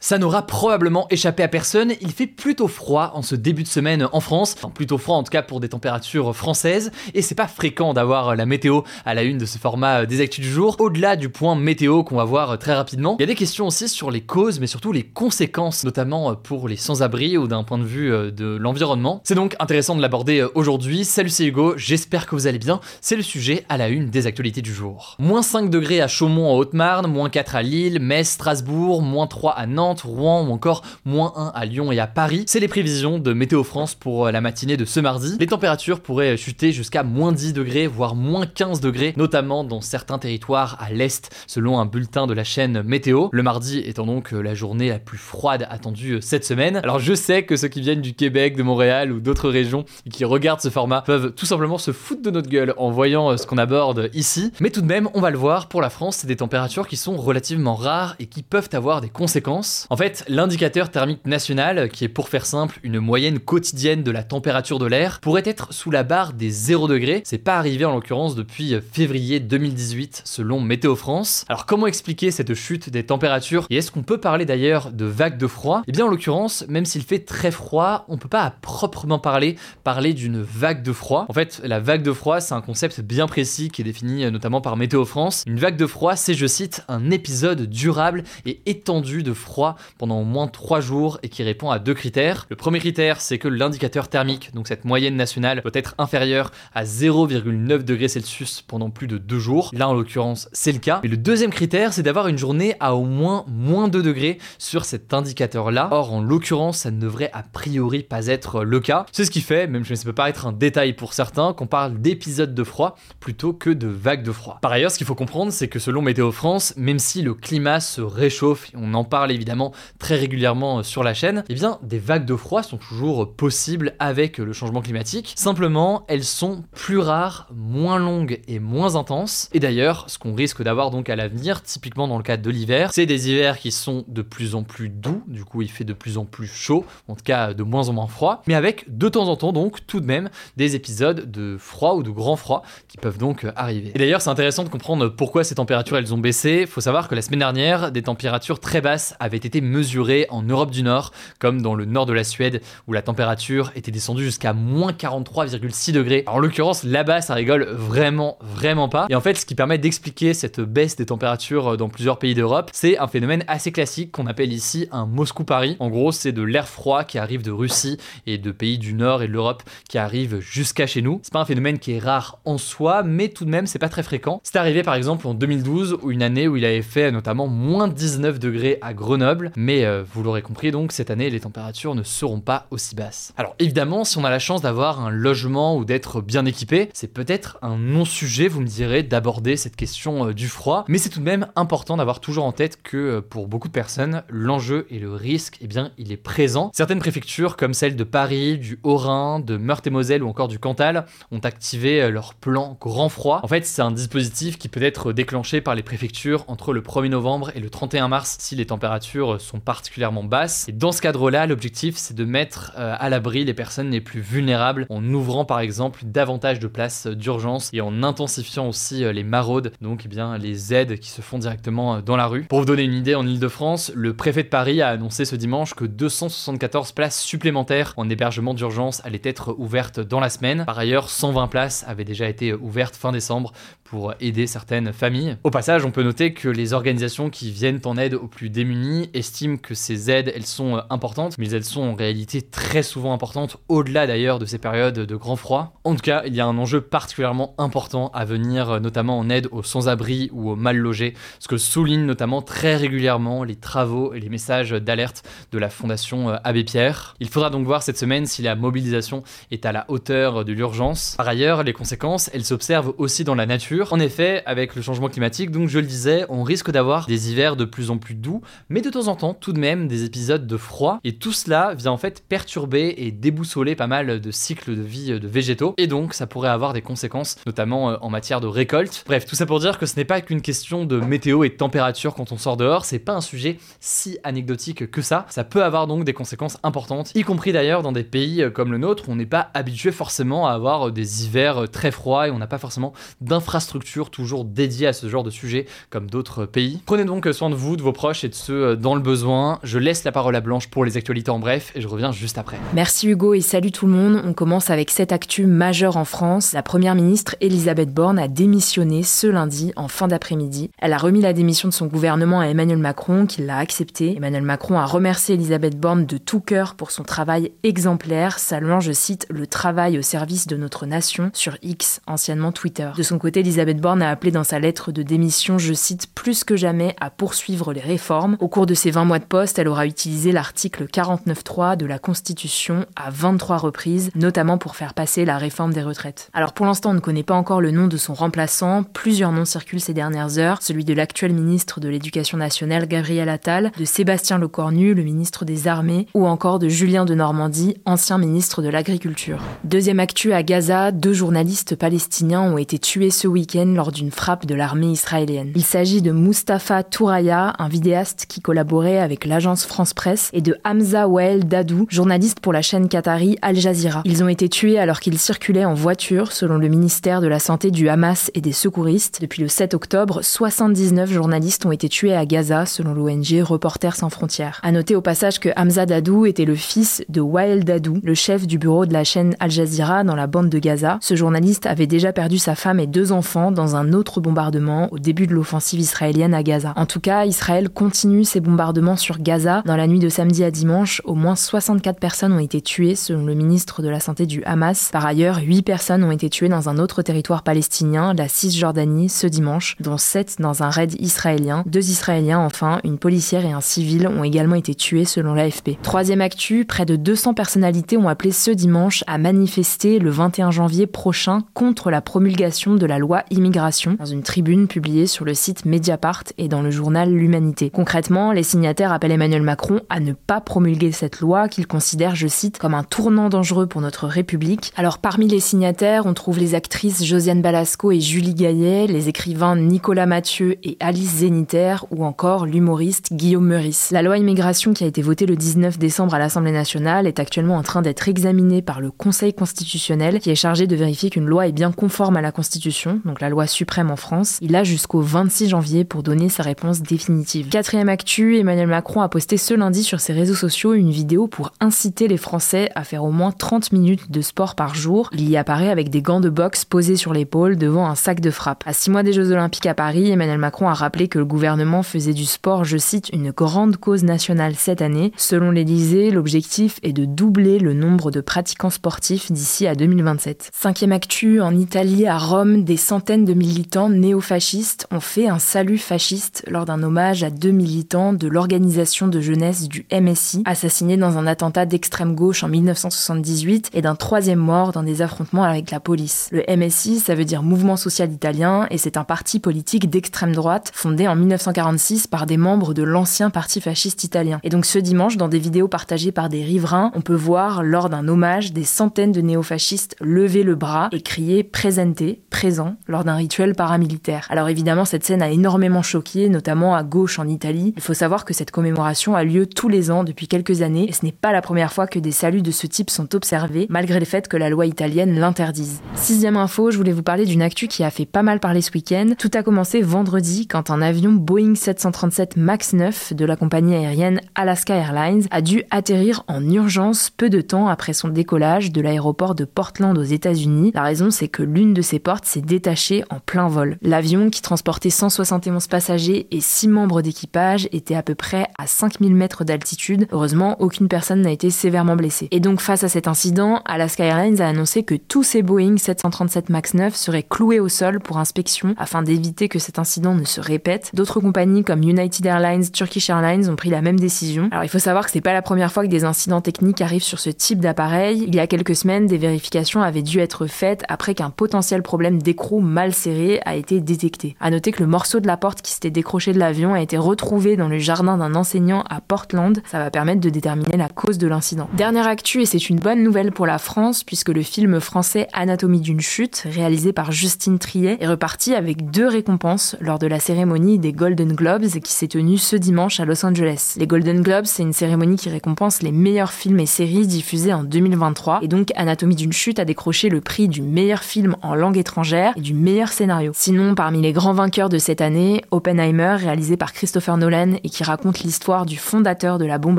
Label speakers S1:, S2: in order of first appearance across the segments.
S1: Ça n'aura probablement échappé à personne, il fait plutôt froid en ce début de semaine en France, enfin plutôt froid en tout cas pour des températures françaises, et c'est pas fréquent d'avoir la météo à la une de ce format des actus du jour. Au-delà du point météo qu'on va voir très rapidement, il y a des questions aussi sur les causes, mais surtout les conséquences, notamment pour les sans-abri ou d'un point de vue de l'environnement. C'est donc intéressant de l'aborder aujourd'hui. Salut c'est Hugo, j'espère que vous allez bien, c'est le sujet à la une des actualités du jour. Moins 5 degrés à Chaumont en Haute-Marne, moins 4 à Lille, Metz, Strasbourg, moins 3 à Nantes, Rouen ou encore moins 1 à Lyon et à Paris. C'est les prévisions de Météo France pour la matinée de ce mardi. Les températures pourraient chuter jusqu'à moins 10 degrés, voire moins 15 degrés, notamment dans certains territoires à l'est, selon un bulletin de la chaîne Météo. Le mardi étant donc la journée la plus froide attendue cette semaine. Alors je sais que ceux qui viennent du Québec, de Montréal ou d'autres régions et qui regardent ce format peuvent tout simplement se foutre de notre gueule en voyant ce qu'on aborde ici. Mais tout de même, on va le voir, pour la France, c'est des températures qui sont relativement rares et qui peuvent avoir des conséquences. En fait, l'indicateur thermique national, qui est pour faire simple une moyenne quotidienne de la température de l'air, pourrait être sous la barre des 0 degrés. C'est pas arrivé en l'occurrence depuis février 2018 selon Météo France. Alors comment expliquer cette chute des températures? Et est-ce qu'on peut parler d'ailleurs de vague de froid? Eh bien en l'occurrence, même s'il fait très froid, on peut pas à proprement parler parler d'une vague de froid. En fait, la vague de froid, c'est un concept bien précis qui est défini notamment par Météo France. Une vague de froid, c'est je cite un épisode durable et étendu de froid pendant au moins 3 jours et qui répond à deux critères. Le premier critère, c'est que l'indicateur thermique, donc cette moyenne nationale, doit être inférieur à 0,9 degrés Celsius pendant plus de 2 jours. Là, en l'occurrence, c'est le cas. Et le deuxième critère, c'est d'avoir une journée à au moins moins 2 degrés sur cet indicateur-là. Or, en l'occurrence, ça ne devrait a priori pas être le cas. C'est ce qui fait, même si ça peut paraître un détail pour certains, qu'on parle d'épisodes de froid plutôt que de vagues de froid. Par ailleurs, ce qu'il faut comprendre, c'est que selon Météo France, même si le climat se réchauffe, on en parle évidemment très régulièrement sur la chaîne, eh bien des vagues de froid sont toujours possibles avec le changement climatique. Simplement, elles sont plus rares, moins longues et moins intenses. Et d'ailleurs, ce qu'on risque d'avoir donc à l'avenir, typiquement dans le cadre de l'hiver, c'est des hivers qui sont de plus en plus doux, du coup il fait de plus en plus chaud, en tout cas de moins en moins froid, mais avec de temps en temps donc tout de même des épisodes de froid ou de grand froid qui peuvent donc arriver. Et d'ailleurs c'est intéressant de comprendre pourquoi ces températures elles ont baissé. Faut savoir que la semaine dernière, des températures très basses avaient été mesurées en Europe du Nord, comme dans le nord de la Suède, où la température était descendue jusqu'à moins 43,6 degrés. Alors, en l'occurrence, là-bas, ça rigole vraiment, vraiment pas. Et en fait, ce qui permet d'expliquer cette baisse des températures dans plusieurs pays d'Europe, c'est un phénomène assez classique qu'on appelle ici un Moscou-Paris. En gros, c'est de l'air froid qui arrive de Russie et de pays du Nord et de l'Europe qui arrive jusqu'à chez nous. C'est pas un phénomène qui est rare en soi, mais tout de même, c'est pas très fréquent. C'est arrivé par exemple en 2012, ou une année où il avait fait notamment moins 19 degrés à Grenoble, mais euh, vous l'aurez compris donc, cette année, les températures ne seront pas aussi basses. Alors évidemment, si on a la chance d'avoir un logement ou d'être bien équipé, c'est peut-être un non-sujet, vous me direz, d'aborder cette question euh, du froid, mais c'est tout de même important d'avoir toujours en tête que euh, pour beaucoup de personnes, l'enjeu et le risque, eh bien, il est présent. Certaines préfectures, comme celle de Paris, du Haut-Rhin, de Meurthe-et-Moselle ou encore du Cantal, ont activé leur plan grand froid. En fait, c'est un dispositif qui peut être déclenché par les préfectures entre le 1er novembre et le 31 mars si les températures sont particulièrement basses. Et dans ce cadre-là, l'objectif, c'est de mettre euh, à l'abri les personnes les plus vulnérables en ouvrant par exemple davantage de places d'urgence et en intensifiant aussi euh, les maraudes, donc eh bien les aides qui se font directement euh, dans la rue. Pour vous donner une idée, en Ile-de-France, le préfet de Paris a annoncé ce dimanche que 274 places supplémentaires en hébergement d'urgence allaient être ouvertes dans la semaine. Par ailleurs, 120 places avaient déjà été ouvertes fin décembre pour aider certaines familles. Au passage, on peut noter que les organisations qui viennent en aide aux plus démunis estiment que ces aides, elles sont euh, importantes, mais elles sont en réalité très souvent importantes, au-delà d'ailleurs de ces périodes de grand froid. En tout cas, il y a un enjeu particulièrement important à venir, euh, notamment en aide aux sans-abri ou aux mal logés, ce que soulignent notamment très régulièrement les travaux et les messages d'alerte de la Fondation euh, Abbé Pierre. Il faudra donc voir cette semaine si la mobilisation est à la hauteur de l'urgence. Par ailleurs, les conséquences, elles s'observent aussi dans la nature. En effet, avec le changement climatique, donc je le disais, on risque d'avoir des hivers de plus en plus doux, mais de temps en tout de même, des épisodes de froid. Et tout cela vient en fait perturber et déboussoler pas mal de cycles de vie de végétaux. Et donc, ça pourrait avoir des conséquences, notamment euh, en matière de récolte. Bref, tout ça pour dire que ce n'est pas qu'une question de météo et de température quand on sort dehors. C'est pas un sujet si anecdotique que ça. Ça peut avoir donc des conséquences importantes, y compris d'ailleurs dans des pays euh, comme le nôtre où on n'est pas habitué forcément à avoir des hivers très froids et on n'a pas forcément d'infrastructures toujours dédiées à ce genre de sujet comme d'autres pays. Prenez donc soin de vous, de vos proches et de ceux euh, dans le besoin. Je laisse la parole à Blanche pour les actualités en bref et je reviens juste après.
S2: Merci Hugo et salut tout le monde. On commence avec cette actu majeure en France. La première ministre Elisabeth Borne a démissionné ce lundi en fin d'après-midi. Elle a remis la démission de son gouvernement à Emmanuel Macron qui l'a accepté. Emmanuel Macron a remercié Elisabeth Borne de tout cœur pour son travail exemplaire, saluant, je cite, le travail au service de notre nation sur X, anciennement Twitter. De son côté, Elisabeth Borne a appelé dans sa lettre de démission, je cite, plus que jamais à poursuivre les réformes. Au cours de ses 20 mois de poste, elle aura utilisé l'article 49.3 de la Constitution à 23 reprises, notamment pour faire passer la réforme des retraites. Alors pour l'instant, on ne connaît pas encore le nom de son remplaçant. Plusieurs noms circulent ces dernières heures. Celui de l'actuel ministre de l'Éducation nationale, Gabriel Attal, de Sébastien Lecornu, le ministre des Armées, ou encore de Julien de Normandie, ancien ministre de l'Agriculture. Deuxième actu à Gaza, deux journalistes palestiniens ont été tués ce week-end lors d'une frappe de l'armée israélienne. Il s'agit de Mustafa Touraya, un vidéaste qui collaborait avec l'agence France Presse, et de Hamza Wael Dadou, journaliste pour la chaîne qatari Al Jazeera. Ils ont été tués alors qu'ils circulaient en voiture, selon le ministère de la Santé du Hamas et des secouristes. Depuis le 7 octobre, 79 journalistes ont été tués à Gaza, selon l'ONG Reporters sans frontières. À noter au passage que Hamza Dadou était le fils de Wael Dadou, le chef du bureau de la chaîne Al Jazeera dans la bande de Gaza. Ce journaliste avait déjà perdu sa femme et deux enfants dans un autre bombardement au début de l'offensive israélienne à Gaza. En tout cas, Israël continue ses bombardements sur Gaza. Dans la nuit de samedi à dimanche, au moins 64 personnes ont été tuées, selon le ministre de la Santé du Hamas. Par ailleurs, 8 personnes ont été tuées dans un autre territoire palestinien, la Cisjordanie, ce dimanche, dont 7 dans un raid israélien. Deux Israéliens, enfin, une policière et un civil ont également été tués, selon l'AFP. Troisième actu, près de 200 personnalités ont appelé ce dimanche à manifester le 21 janvier prochain contre la promulgation de la loi immigration, dans une tribune publiée sur le site Mediapart et dans le journal L'Humanité. Concrètement, les signataires appellent Emmanuel Macron à ne pas promulguer cette loi qu'ils considèrent, je cite, comme un tournant dangereux pour notre République. Alors parmi les signataires, on trouve les actrices Josiane Balasco et Julie Gaillet, les écrivains Nicolas Mathieu et Alice Zéniter ou encore l'humoriste Guillaume Meurice. La loi immigration qui a été votée le 19 décembre à l'Assemblée nationale est actuellement en train d'être examinée par le Conseil constitutionnel qui est chargé de vérifier qu'une loi est bien conforme à la Constitution, donc la loi suprême en France. Il a jusqu'au 26 janvier pour donner sa réponse définitive. Quatrième actu, Emmanuel Macron a posté ce lundi sur ses réseaux sociaux une vidéo pour inciter les Français à faire au moins 30 minutes de sport par jour. Il y apparaît avec des gants de boxe posés sur l'épaule devant un sac de frappe. À six mois des Jeux Olympiques à Paris, Emmanuel Macron a rappelé que le gouvernement faisait du sport, je cite, une grande cause nationale cette année. Selon l'Élysée, l'objectif est de doubler le nombre de pratiquants sportifs d'ici à 2027. Cinquième actu, en Italie, à Rome, des centaines de militants néofascistes ont fait un salut fasciste lors d'un hommage à deux militants de l'organisation de jeunesse du MSI, assassinés dans un attentat d'extrême gauche en 1978 et d'un troisième mort dans des affrontements avec la police. Le MSI, ça veut dire Mouvement Social Italien et c'est un parti politique d'extrême droite fondé en 1946 par des membres de l'ancien parti fasciste italien. Et donc ce dimanche, dans des vidéos partagées par des riverains, on peut voir lors d'un hommage des centaines de néofascistes lever le bras et crier presente, présent, lors d'un rituel paramilitaire. Alors évidemment, cette scène a énormément choqué, notamment à gauche en Italie. Il faut savoir que cette commémoration a lieu tous les ans depuis quelques années et ce n'est pas la première fois que des saluts de ce type sont observés, malgré le fait que la loi italienne l'interdise. Sixième info, je voulais vous parler d'une actu qui a fait pas mal parler ce week-end. Tout a commencé vendredi quand un avion Boeing 737 MAX 9 de la compagnie aérienne Alaska Airlines a dû atterrir en urgence peu de temps après son décollage de l'aéroport de Portland aux États-Unis. La raison, c'est que l'une de ses portes s'est détachée en plein vol. L'avion, qui transportait 171 passagers et 6 membres d'équipage, était à peu près à 5000 mètres d'altitude. Heureusement, aucune personne n'a été sévèrement blessée. Et donc face à cet incident, Alaska Airlines a annoncé que tous ces Boeing 737 MAX 9 seraient cloués au sol pour inspection afin d'éviter que cet incident ne se répète. D'autres compagnies comme United Airlines, Turkish Airlines ont pris la même décision. Alors il faut savoir que c'est pas la première fois que des incidents techniques arrivent sur ce type d'appareil. Il y a quelques semaines, des vérifications avaient dû être faites après qu'un potentiel problème d'écrou mal serré a été détecté. À noter que le morceau de la porte qui s'était décroché de l'avion a été retrouvé dans le jardin d'un enseignant à Portland. Ça va permettre de déterminer la cause de l'incident. Dernière actu, et c'est une bonne nouvelle pour la France, puisque le film français Anatomie d'une chute, réalisé par Justine Triet, est reparti avec deux récompenses lors de la cérémonie des Golden Globes qui s'est tenue ce dimanche à Los Angeles. Les Golden Globes, c'est une cérémonie qui récompense les meilleurs films et séries diffusés en 2023, et donc Anatomie d'une chute a décroché le prix du meilleur film en langue étrangère et du meilleur scénario. Sinon, parmi les grands vainqueurs de cette année, Oppenheimer, réalisé par Christopher Nolan et qui raconte l'histoire du fondateur de la bombe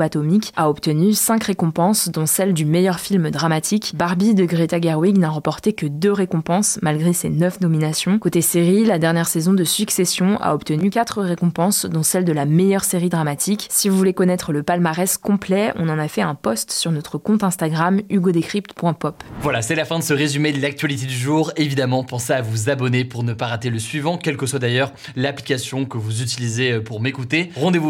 S2: atomique, a obtenu 5 récompenses, dont celle du meilleur film dramatique. Barbie de Greta Gerwig n'a remporté que 2 récompenses, malgré ses 9 nominations. Côté série, la dernière saison de Succession a obtenu 4 récompenses, dont celle de la meilleure série dramatique. Si vous voulez connaître le palmarès complet, on en a fait un post sur notre compte Instagram hugodécrypte.pop.
S1: Voilà, c'est la fin de ce résumé de l'actualité du jour. Évidemment, pensez à vous abonner pour ne pas rater le suivant, quelle que soit d'ailleurs l'application que vous utilisez pour m'écouter. Rendez-vous